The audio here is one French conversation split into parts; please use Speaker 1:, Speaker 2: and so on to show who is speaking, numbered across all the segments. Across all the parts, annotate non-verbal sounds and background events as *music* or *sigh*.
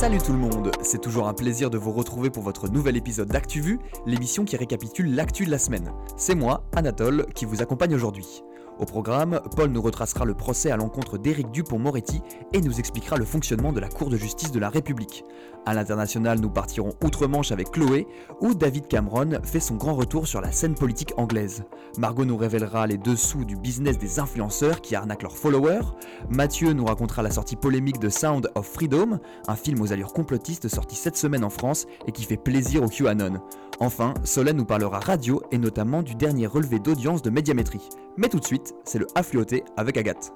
Speaker 1: Salut tout le monde, c'est toujours un plaisir de vous retrouver pour votre nouvel épisode d'ActuVu, l'émission qui récapitule l'actu de la semaine. C'est moi, Anatole, qui vous accompagne aujourd'hui. Au programme, Paul nous retracera le procès à l'encontre d'Éric Dupont-Moretti et nous expliquera le fonctionnement de la Cour de justice de la République. À l'international, nous partirons outre-Manche avec Chloé, où David Cameron fait son grand retour sur la scène politique anglaise. Margot nous révélera les dessous du business des influenceurs qui arnaquent leurs followers. Mathieu nous racontera la sortie polémique de Sound of Freedom, un film aux allures complotistes sorti cette semaine en France et qui fait plaisir au QAnon. Enfin, Solène nous parlera radio et notamment du dernier relevé d'audience de médiamétrie. Mais tout de suite, c'est le affluoté avec Agathe.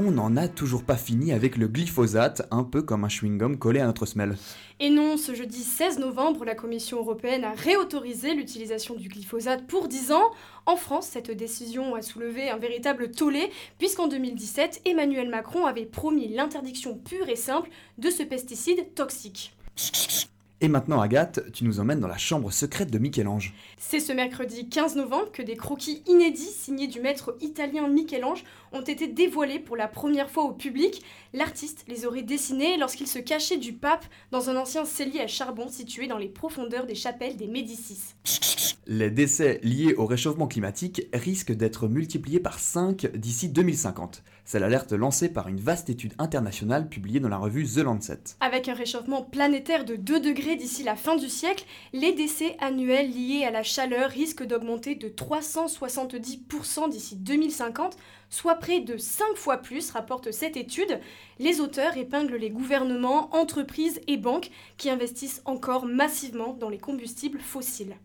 Speaker 1: On n'en a toujours pas fini avec le glyphosate, un peu comme un chewing-gum collé à notre semelle.
Speaker 2: Et non, ce jeudi 16 novembre, la Commission européenne a réautorisé l'utilisation du glyphosate pour 10 ans. En France, cette décision a soulevé un véritable tollé, puisqu'en 2017, Emmanuel Macron avait promis l'interdiction pure et simple de ce pesticide toxique.
Speaker 1: Et maintenant, Agathe, tu nous emmènes dans la chambre secrète de Michel-Ange.
Speaker 2: C'est ce mercredi 15 novembre que des croquis inédits signés du maître italien Michel-Ange ont été dévoilés pour la première fois au public. L'artiste les aurait dessinés lorsqu'il se cachait du pape dans un ancien cellier à charbon situé dans les profondeurs des chapelles des Médicis.
Speaker 1: Les décès liés au réchauffement climatique risquent d'être multipliés par 5 d'ici 2050. C'est l'alerte lancée par une vaste étude internationale publiée dans la revue The Lancet.
Speaker 2: Avec un réchauffement planétaire de 2 degrés d'ici la fin du siècle, les décès annuels liés à la chaleur risquent d'augmenter de 370% d'ici 2050, soit près de 5 fois plus, rapporte cette étude. Les auteurs épinglent les gouvernements, entreprises et banques qui investissent encore massivement dans les combustibles fossiles.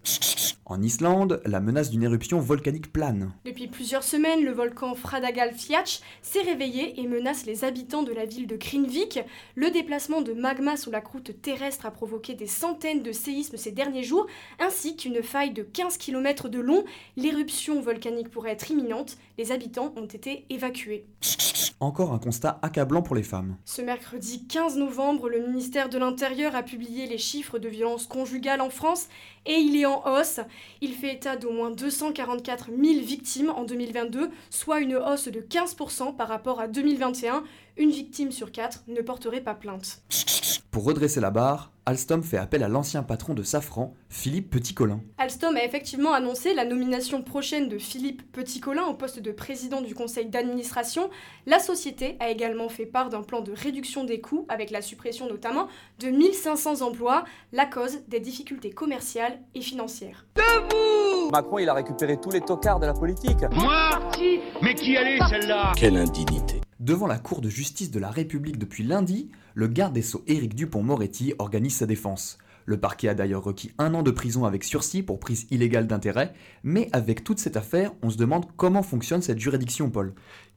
Speaker 1: En Islande, la menace d'une éruption volcanique plane.
Speaker 2: Depuis plusieurs semaines, le volcan Fradagalfjall s'est réveillé et menace les habitants de la ville de Krinvik. Le déplacement de magma sous la croûte terrestre a provoqué des centaines de séismes ces derniers jours, ainsi qu'une faille de 15 km de long. L'éruption volcanique pourrait être imminente. Les habitants ont été évacués.
Speaker 1: Encore un constat accablant pour les femmes.
Speaker 2: Ce mercredi 15 novembre, le ministère de l'Intérieur a publié les chiffres de violences conjugales en France et il est en hausse. Il fait état d'au moins 244 000 victimes en 2022, soit une hausse de 15% par rapport à 2021. Une victime sur quatre ne porterait pas plainte.
Speaker 1: Pour redresser la barre, Alstom fait appel à l'ancien patron de Safran, Philippe Petit-Colin.
Speaker 2: Alstom a effectivement annoncé la nomination prochaine de Philippe Petit-Colin au poste de président du conseil d'administration. La société a également fait part d'un plan de réduction des coûts, avec la suppression notamment de 1500 emplois, la cause des difficultés commerciales et financières.
Speaker 3: Debout Macron, il a récupéré tous les tocards de la politique.
Speaker 4: Moi Mais qui allait celle-là?
Speaker 5: Quelle indignité
Speaker 1: Devant la Cour de justice de la République depuis lundi, le garde des Sceaux Éric Dupont-Moretti organise sa défense. Le parquet a d'ailleurs requis un an de prison avec sursis pour prise illégale d'intérêt, mais avec toute cette affaire, on se demande comment fonctionne cette juridiction, Paul.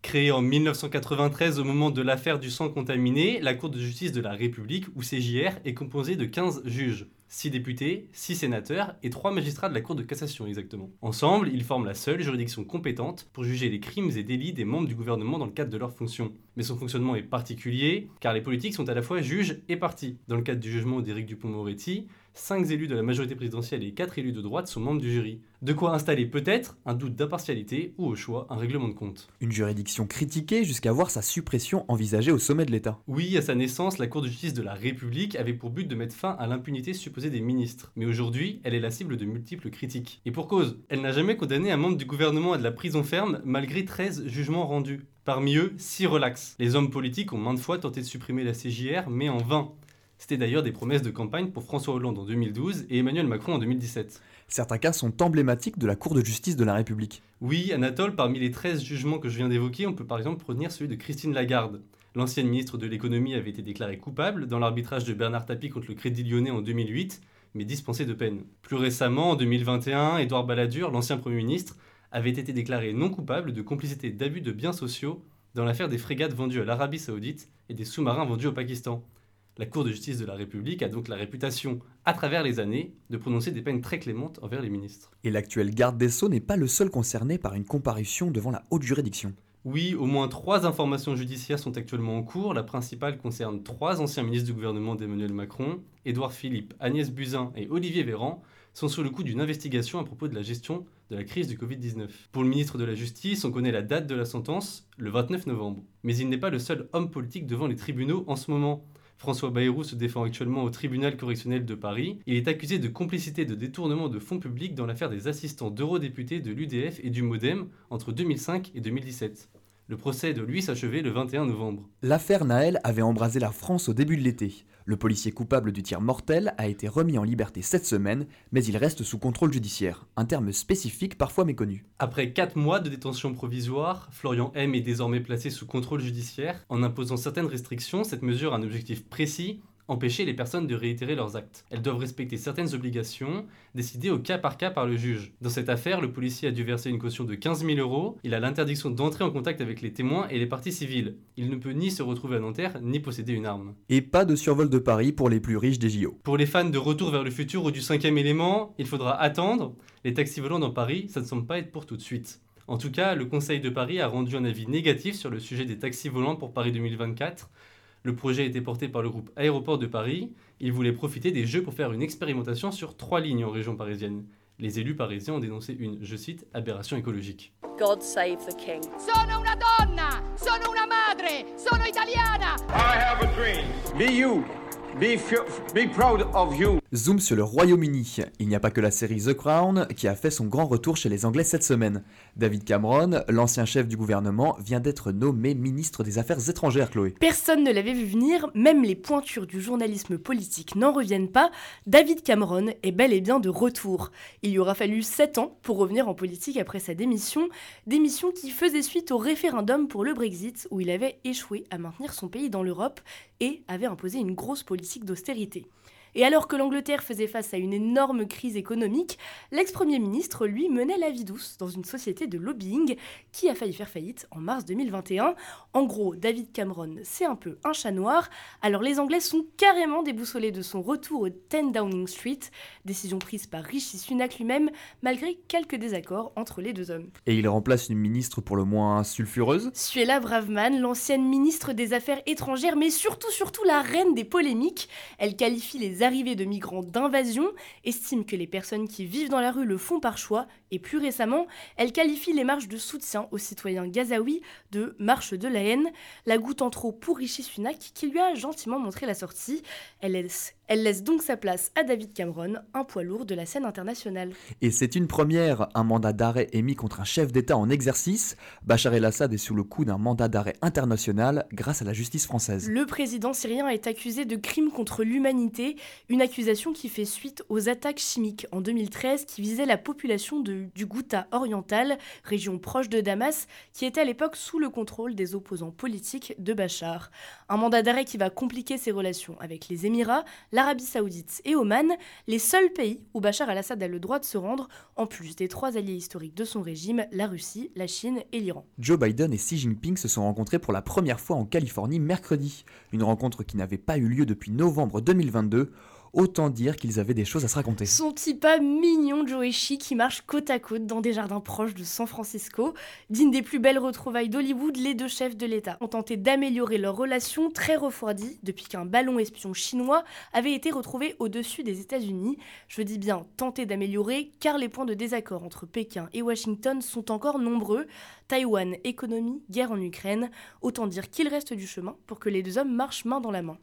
Speaker 6: Créée en 1993 au moment de l'affaire du sang contaminé, la Cour de justice de la République, ou CJR, est composée de 15 juges. 6 députés, 6 sénateurs et 3 magistrats de la Cour de cassation exactement. Ensemble, ils forment la seule juridiction compétente pour juger les crimes et délits des membres du gouvernement dans le cadre de leurs fonctions. Mais son fonctionnement est particulier, car les politiques sont à la fois juges et partis. Dans le cadre du jugement d'Éric Dupont-Moretti, 5 élus de la majorité présidentielle et 4 élus de droite sont membres du jury. De quoi installer peut-être un doute d'impartialité ou au choix un règlement de compte.
Speaker 1: Une juridiction critiquée jusqu'à voir sa suppression envisagée au sommet de l'État.
Speaker 6: Oui, à sa naissance, la Cour de justice de la République avait pour but de mettre fin à l'impunité supposée des ministres. Mais aujourd'hui, elle est la cible de multiples critiques. Et pour cause, elle n'a jamais condamné un membre du gouvernement à de la prison ferme malgré 13 jugements rendus. Parmi eux, 6 relax. Les hommes politiques ont maintes fois tenté de supprimer la CJR, mais en vain. C'était d'ailleurs des promesses de campagne pour François Hollande en 2012 et Emmanuel Macron en 2017.
Speaker 1: Certains cas sont emblématiques de la Cour de justice de la République.
Speaker 6: Oui, Anatole, parmi les 13 jugements que je viens d'évoquer, on peut par exemple retenir celui de Christine Lagarde. L'ancienne ministre de l'économie avait été déclarée coupable dans l'arbitrage de Bernard Tapie contre le Crédit Lyonnais en 2008, mais dispensée de peine. Plus récemment, en 2021, Édouard Balladur, l'ancien Premier ministre, avait été déclaré non coupable de complicité d'abus de biens sociaux dans l'affaire des frégates vendues à l'Arabie saoudite et des sous-marins vendus au Pakistan. La Cour de justice de la République a donc la réputation, à travers les années, de prononcer des peines très clémentes envers les ministres.
Speaker 1: Et l'actuel garde des Sceaux n'est pas le seul concerné par une comparution devant la haute juridiction.
Speaker 6: Oui, au moins trois informations judiciaires sont actuellement en cours. La principale concerne trois anciens ministres du gouvernement d'Emmanuel Macron, Édouard Philippe, Agnès Buzyn et Olivier Véran, sont sous le coup d'une investigation à propos de la gestion de la crise du Covid-19. Pour le ministre de la Justice, on connaît la date de la sentence, le 29 novembre. Mais il n'est pas le seul homme politique devant les tribunaux en ce moment. François Bayrou se défend actuellement au tribunal correctionnel de Paris. Il est accusé de complicité de détournement de fonds publics dans l'affaire des assistants d'eurodéputés de l'UDF et du Modem entre 2005 et 2017. Le procès de lui s'achever le 21 novembre.
Speaker 1: L'affaire Naël avait embrasé la France au début de l'été. Le policier coupable du tir mortel a été remis en liberté cette semaine, mais il reste sous contrôle judiciaire, un terme spécifique parfois méconnu.
Speaker 6: Après 4 mois de détention provisoire, Florian M est désormais placé sous contrôle judiciaire. En imposant certaines restrictions, cette mesure a un objectif précis, empêcher les personnes de réitérer leurs actes. Elles doivent respecter certaines obligations, décidées au cas par cas par le juge. Dans cette affaire, le policier a dû verser une caution de 15 000 euros. Il a l'interdiction d'entrer en contact avec les témoins et les parties civiles. Il ne peut ni se retrouver à Nanterre, ni posséder une arme.
Speaker 1: Et pas de survol de Paris pour les plus riches des JO.
Speaker 6: Pour les fans de Retour vers le futur ou du cinquième élément, il faudra attendre. Les taxis volants dans Paris, ça ne semble pas être pour tout de suite. En tout cas, le Conseil de Paris a rendu un avis négatif sur le sujet des taxis volants pour Paris 2024. Le projet a été porté par le groupe Aéroport de Paris. Il voulait profiter des Jeux pour faire une expérimentation sur trois lignes en région parisienne. Les élus parisiens ont dénoncé une, je cite, aberration écologique.
Speaker 7: God save the king.
Speaker 8: Sono una donna, sono una madre, sono italiana.
Speaker 4: I have a dream. Be you. Be, be proud of you.
Speaker 1: Zoom sur le Royaume-Uni. Il n'y a pas que la série The Crown qui a fait son grand retour chez les Anglais cette semaine. David Cameron, l'ancien chef du gouvernement, vient d'être nommé ministre des Affaires étrangères, Chloé.
Speaker 9: Personne ne l'avait vu venir, même les pointures du journalisme politique n'en reviennent pas. David Cameron est bel et bien de retour. Il lui aura fallu 7 ans pour revenir en politique après sa démission, démission qui faisait suite au référendum pour le Brexit où il avait échoué à maintenir son pays dans l'Europe et avait imposé une grosse politique d'austérité. Et alors que l'Angleterre faisait face à une énorme crise économique, l'ex-premier ministre, lui, menait la vie douce dans une société de lobbying qui a failli faire faillite en mars 2021. En gros, David Cameron, c'est un peu un chat noir. Alors les Anglais sont carrément déboussolés de son retour au 10 Downing Street, décision prise par Rishi Sunak lui-même, malgré quelques désaccords entre les deux hommes.
Speaker 1: Et il remplace une ministre pour le moins sulfureuse
Speaker 9: Suella Braverman, l'ancienne ministre des Affaires étrangères, mais surtout, surtout la reine des polémiques. Elle qualifie les arrivées de migrants d'invasion, estime que les personnes qui vivent dans la rue le font par choix, et plus récemment, elle qualifie les marches de soutien aux citoyens gazaouis de marche de la haine, la goutte en trop pour Rishi Sunak qui lui a gentiment montré la sortie. Elle laisse, elle laisse donc sa place à David Cameron, un poids lourd de la scène internationale.
Speaker 1: Et c'est une première, un mandat d'arrêt émis contre un chef d'État en exercice. Bachar el-Assad est sous le coup d'un mandat d'arrêt international grâce à la justice française.
Speaker 9: Le président syrien est accusé de crimes contre l'humanité, une accusation qui fait suite aux attaques chimiques en 2013 qui visaient la population de, du Ghouta oriental, région proche de Damas, qui était à l'époque sous le contrôle des opposants politiques de Bachar. Un mandat d'arrêt qui va compliquer ses relations avec les Émirats, l'Arabie saoudite et Oman, les seuls pays où Bachar al-Assad a le droit de se rendre, en plus des trois alliés historiques de son régime, la Russie, la Chine et l'Iran.
Speaker 1: Joe Biden et Xi Jinping se sont rencontrés pour la première fois en Californie mercredi, une rencontre qui n'avait pas eu lieu depuis novembre 2022 Autant dire qu'ils avaient des choses à se raconter.
Speaker 9: Son petit pas mignon Joe et Chi qui marchent côte à côte dans des jardins proches de San Francisco. D'une des plus belles retrouvailles d'Hollywood, les deux chefs de l'État ont tenté d'améliorer leur relation très refroidie depuis qu'un ballon espion chinois avait été retrouvé au-dessus des États-Unis. Je dis bien tenter d'améliorer car les points de désaccord entre Pékin et Washington sont encore nombreux. Taïwan, économie, guerre en Ukraine. Autant dire qu'il reste du chemin pour que les deux hommes marchent main dans la main.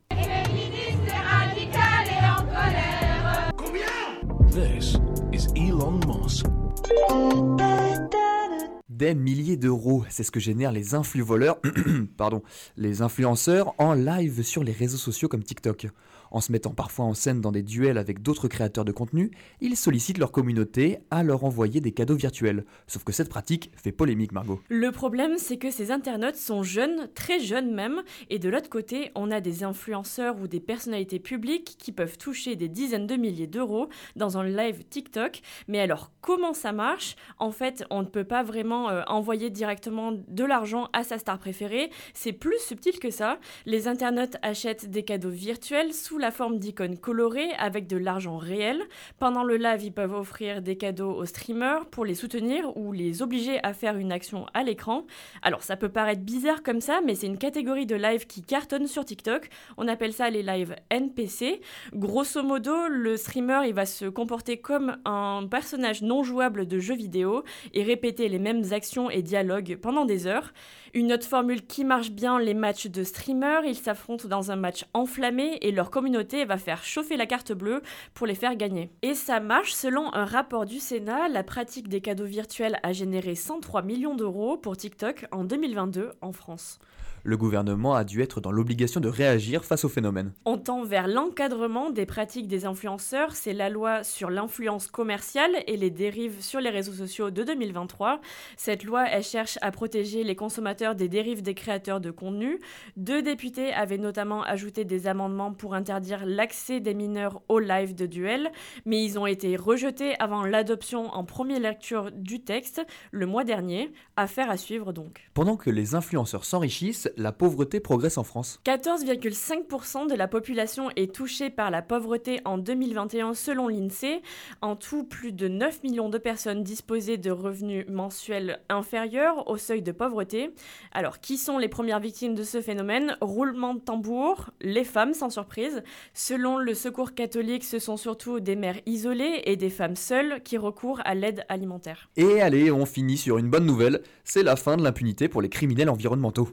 Speaker 1: Des milliers d'euros, c'est ce que génèrent les influx-voleurs, *clears throat* pardon, les influenceurs en live sur les réseaux sociaux comme TikTok. En se mettant parfois en scène dans des duels avec d'autres créateurs de contenu, ils sollicitent leur communauté à leur envoyer des cadeaux virtuels. Sauf que cette pratique fait polémique, Margot.
Speaker 10: Le problème, c'est que ces internautes sont jeunes, très jeunes même, et de l'autre côté, on a des influenceurs ou des personnalités publiques qui peuvent toucher des dizaines de milliers d'euros dans un live TikTok. Mais alors, comment ça marche? En fait, on ne peut pas vraiment euh, envoyer directement de l'argent à sa star préférée. C'est plus subtil que ça. Les internautes achètent des cadeaux virtuels sous la forme d'icônes colorées avec de l'argent réel. Pendant le live, ils peuvent offrir des cadeaux aux streamers pour les soutenir ou les obliger à faire une action à l'écran. Alors ça peut paraître bizarre comme ça, mais c'est une catégorie de live qui cartonne sur TikTok. On appelle ça les lives NPC. Grosso modo, le streamer il va se comporter comme un personnage non jouable de jeu vidéo et répéter les mêmes actions et dialogues pendant des heures. Une autre formule qui marche bien, les matchs de streamers, ils s'affrontent dans un match enflammé et leur communauté va faire chauffer la carte bleue pour les faire gagner. Et ça marche selon un rapport du Sénat, la pratique des cadeaux virtuels a généré 103 millions d'euros pour TikTok en 2022 en France
Speaker 1: le gouvernement a dû être dans l'obligation de réagir face au phénomène.
Speaker 10: On tend vers l'encadrement des pratiques des influenceurs, c'est la loi sur l'influence commerciale et les dérives sur les réseaux sociaux de 2023. Cette loi, elle cherche à protéger les consommateurs des dérives des créateurs de contenu. Deux députés avaient notamment ajouté des amendements pour interdire l'accès des mineurs au live de duel, mais ils ont été rejetés avant l'adoption en première lecture du texte le mois dernier. Affaire à suivre donc.
Speaker 1: Pendant que les influenceurs s'enrichissent, la pauvreté progresse en France.
Speaker 10: 14,5% de la population est touchée par la pauvreté en 2021 selon l'INSEE. En tout, plus de 9 millions de personnes disposaient de revenus mensuels inférieurs au seuil de pauvreté. Alors, qui sont les premières victimes de ce phénomène? Roulement de tambour, les femmes sans surprise. Selon le Secours catholique, ce sont surtout des mères isolées et des femmes seules qui recourent à l'aide alimentaire.
Speaker 1: Et allez, on finit sur une bonne nouvelle, c'est la fin de l'impunité pour les criminels environnementaux.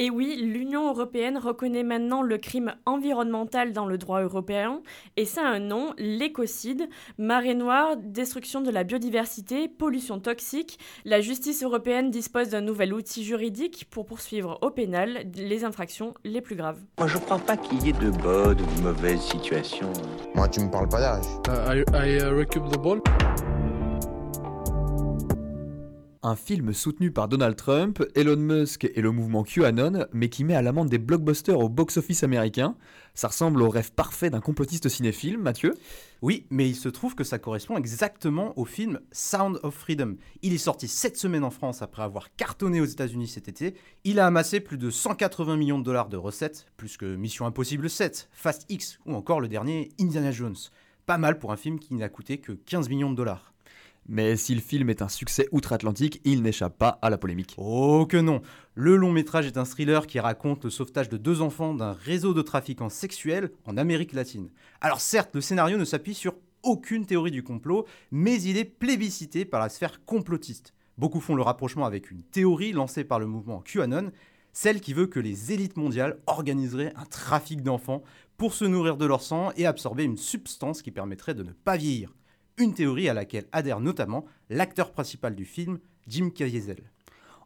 Speaker 10: Et oui, l'Union européenne reconnaît maintenant le crime environnemental dans le droit européen, et ça a un nom, l'écocide, marée noire, destruction de la biodiversité, pollution toxique. La justice européenne dispose d'un nouvel outil juridique pour poursuivre au pénal les infractions les plus graves.
Speaker 7: Moi, je crois pas qu'il y ait de bonnes ou de mauvaises situations.
Speaker 11: Moi, tu me parles pas d'âge.
Speaker 12: Uh, I, uh, the ball
Speaker 1: un film soutenu par Donald Trump, Elon Musk et le mouvement QAnon, mais qui met à l'amende des blockbusters au box-office américain. Ça ressemble au rêve parfait d'un complotiste cinéphile, Mathieu
Speaker 13: Oui, mais il se trouve que ça correspond exactement au film Sound of Freedom. Il est sorti cette semaine en France après avoir cartonné aux États-Unis cet été. Il a amassé plus de 180 millions de dollars de recettes, plus que Mission Impossible 7, Fast X ou encore le dernier Indiana Jones. Pas mal pour un film qui n'a coûté que 15 millions de dollars.
Speaker 1: Mais si le film est un succès outre-Atlantique, il n'échappe pas à la polémique.
Speaker 13: Oh que non Le long métrage est un thriller qui raconte le sauvetage de deux enfants d'un réseau de trafiquants sexuels en Amérique latine. Alors certes, le scénario ne s'appuie sur aucune théorie du complot, mais il est plébiscité par la sphère complotiste. Beaucoup font le rapprochement avec une théorie lancée par le mouvement QAnon, celle qui veut que les élites mondiales organiseraient un trafic d'enfants pour se nourrir de leur sang et absorber une substance qui permettrait de ne pas vieillir une théorie à laquelle adhère notamment l'acteur principal du film, Jim Caviezel.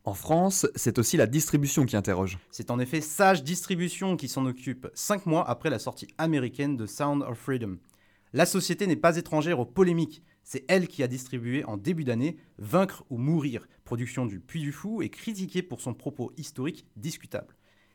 Speaker 1: En France, c'est aussi la distribution qui interroge.
Speaker 13: C'est en effet Sage Distribution qui s'en occupe 5 mois après la sortie américaine de Sound of Freedom. La société n'est pas étrangère aux polémiques. C'est elle qui a distribué en début d'année Vaincre ou Mourir, production du Puy du Fou et critiquée pour son propos historique discutable.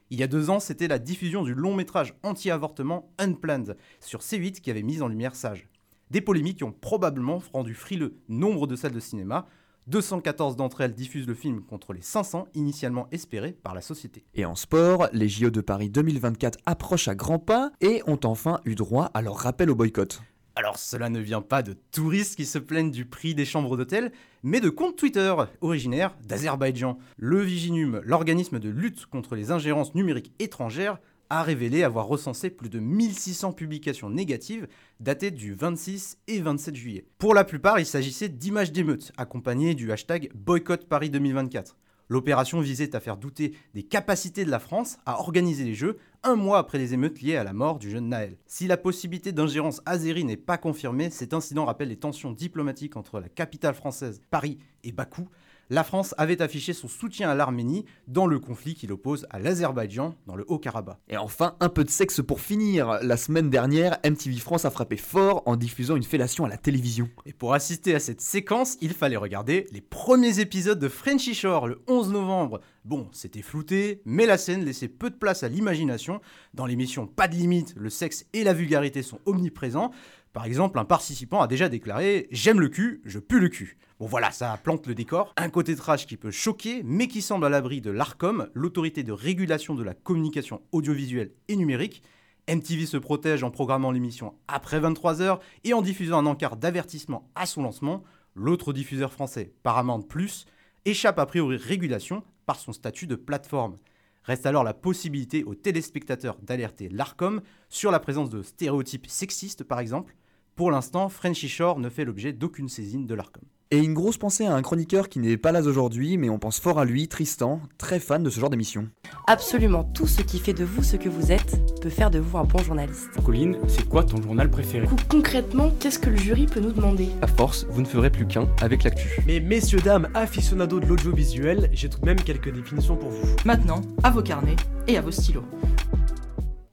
Speaker 13: Il y a deux ans, c'était la diffusion du long métrage anti-avortement Unplanned sur C8 qui avait mis en lumière Sage. Des polémiques qui ont probablement rendu frileux nombre de salles de cinéma. 214 d'entre elles diffusent le film contre les 500 initialement espérés par la société.
Speaker 1: Et en sport, les JO de Paris 2024 approchent à grands pas et ont enfin eu droit à leur rappel au boycott.
Speaker 13: Alors cela ne vient pas de touristes qui se plaignent du prix des chambres d'hôtel, mais de comptes Twitter originaires d'Azerbaïdjan. Le Viginum, l'organisme de lutte contre les ingérences numériques étrangères, a révélé avoir recensé plus de 1600 publications négatives datées du 26 et 27 juillet. Pour la plupart, il s'agissait d'images d'émeutes accompagnées du hashtag Boycott Paris 2024. L'opération visait à faire douter des capacités de la France à organiser les Jeux un mois après les émeutes liées à la mort du jeune Naël. Si la possibilité d'ingérence azérie n'est pas confirmée, cet incident rappelle les tensions diplomatiques entre la capitale française, Paris, et Bakou, la France avait affiché son soutien à l'Arménie dans le conflit qui l'oppose à l'Azerbaïdjan dans le Haut-Karabakh.
Speaker 1: Et enfin, un peu de sexe pour finir. La semaine dernière, MTV France a frappé fort en diffusant une fellation à la télévision.
Speaker 13: Et pour assister à cette séquence, il fallait regarder les premiers épisodes de Frenchy Shore le 11 novembre. Bon, c'était flouté, mais la scène laissait peu de place à l'imagination. Dans l'émission Pas de limite, le sexe et la vulgarité sont omniprésents. Par exemple, un participant a déjà déclaré J'aime le cul, je pue le cul. Bon voilà, ça plante le décor. Un côté trash qui peut choquer, mais qui semble à l'abri de l'ARCOM, l'autorité de régulation de la communication audiovisuelle et numérique. MTV se protège en programmant l'émission après 23h et en diffusant un encart d'avertissement à son lancement. L'autre diffuseur français, Paramount Plus, échappe a priori régulation par son statut de plateforme. Reste alors la possibilité aux téléspectateurs d'alerter l'ARCOM sur la présence de stéréotypes sexistes par exemple. Pour l'instant, Frenchy Shore ne fait l'objet d'aucune saisine de l'ARCOM.
Speaker 1: Et une grosse pensée à un chroniqueur qui n'est pas là aujourd'hui, mais on pense fort à lui, Tristan, très fan de ce genre d'émission.
Speaker 11: Absolument tout ce qui fait de vous ce que vous êtes peut faire de vous un bon journaliste.
Speaker 14: Colline, c'est quoi ton journal préféré?
Speaker 9: Concrètement, qu'est-ce que le jury peut nous demander?
Speaker 15: À force, vous ne ferez plus qu'un avec l'actu.
Speaker 16: Mais messieurs, dames, aficionados de l'audiovisuel, j'ai tout de même quelques définitions pour vous.
Speaker 17: Maintenant, à vos carnets et à vos stylos.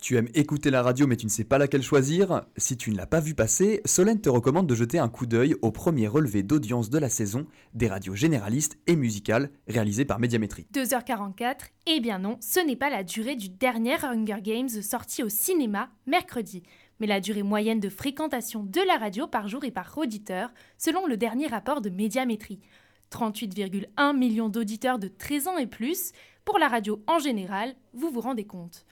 Speaker 1: Tu aimes écouter la radio mais tu ne sais pas laquelle choisir Si tu ne l'as pas vu passer, Solène te recommande de jeter un coup d'œil au premier relevé d'audience de la saison des radios généralistes et musicales réalisées par Médiamétrie.
Speaker 18: 2h44, eh bien non, ce n'est pas la durée du dernier Hunger Games sorti au cinéma mercredi, mais la durée moyenne de fréquentation de la radio par jour et par auditeur, selon le dernier rapport de Médiamétrie. 38,1 millions d'auditeurs de 13 ans et plus, pour la radio en général, vous vous rendez compte.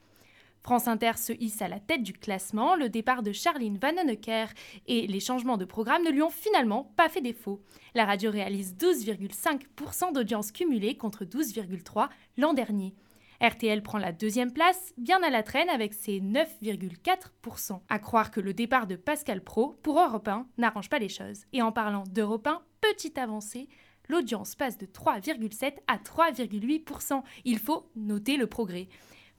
Speaker 18: France Inter se hisse à la tête du classement. Le départ de Charline Vanhoenacker et les changements de programme ne lui ont finalement pas fait défaut. La radio réalise 12,5% d'audience cumulée contre 12,3% l'an dernier. RTL prend la deuxième place, bien à la traîne avec ses 9,4%. À croire que le départ de Pascal Pro pour Europe 1 n'arrange pas les choses. Et en parlant d'Europe 1, petite avancée, l'audience passe de 3,7 à 3,8%. Il faut noter le progrès.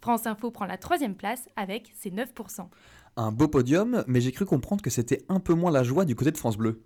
Speaker 18: France Info prend la troisième place avec ses 9%.
Speaker 1: Un beau podium, mais j'ai cru comprendre que c'était un peu moins la joie du côté de France Bleu.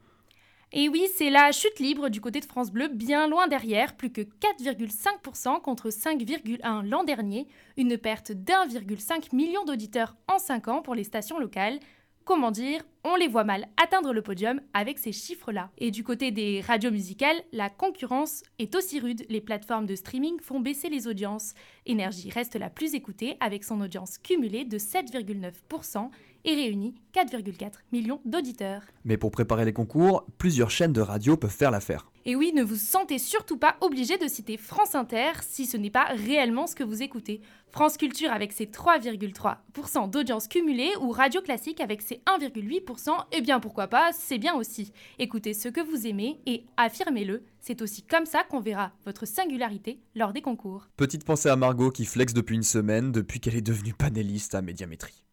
Speaker 18: Et oui, c'est la chute libre du côté de France Bleu, bien loin derrière, plus que 4,5% contre 5,1% l'an dernier, une perte d'1,5 million d'auditeurs en 5 ans pour les stations locales. Comment dire, on les voit mal atteindre le podium avec ces chiffres-là. Et du côté des radios musicales, la concurrence est aussi rude. Les plateformes de streaming font baisser les audiences. Énergie reste la plus écoutée avec son audience cumulée de 7,9% et réunit 4,4 millions d'auditeurs.
Speaker 1: Mais pour préparer les concours, plusieurs chaînes de radio peuvent faire l'affaire.
Speaker 18: Et oui, ne vous sentez surtout pas obligé de citer France Inter si ce n'est pas réellement ce que vous écoutez. France Culture avec ses 3,3% d'audience cumulée ou Radio Classique avec ses 1,8%, eh bien pourquoi pas, c'est bien aussi. Écoutez ce que vous aimez et affirmez-le, c'est aussi comme ça qu'on verra votre singularité lors des concours.
Speaker 1: Petite pensée à Margot qui flex depuis une semaine depuis qu'elle est devenue panéliste à Médiamétrie.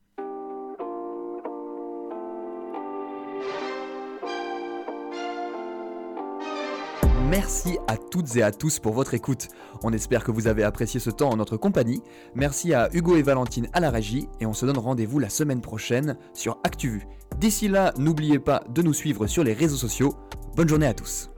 Speaker 1: Merci à toutes et à tous pour votre écoute. On espère que vous avez apprécié ce temps en notre compagnie. Merci à Hugo et Valentine à la régie et on se donne rendez-vous la semaine prochaine sur ActuVu. D'ici là, n'oubliez pas de nous suivre sur les réseaux sociaux. Bonne journée à tous.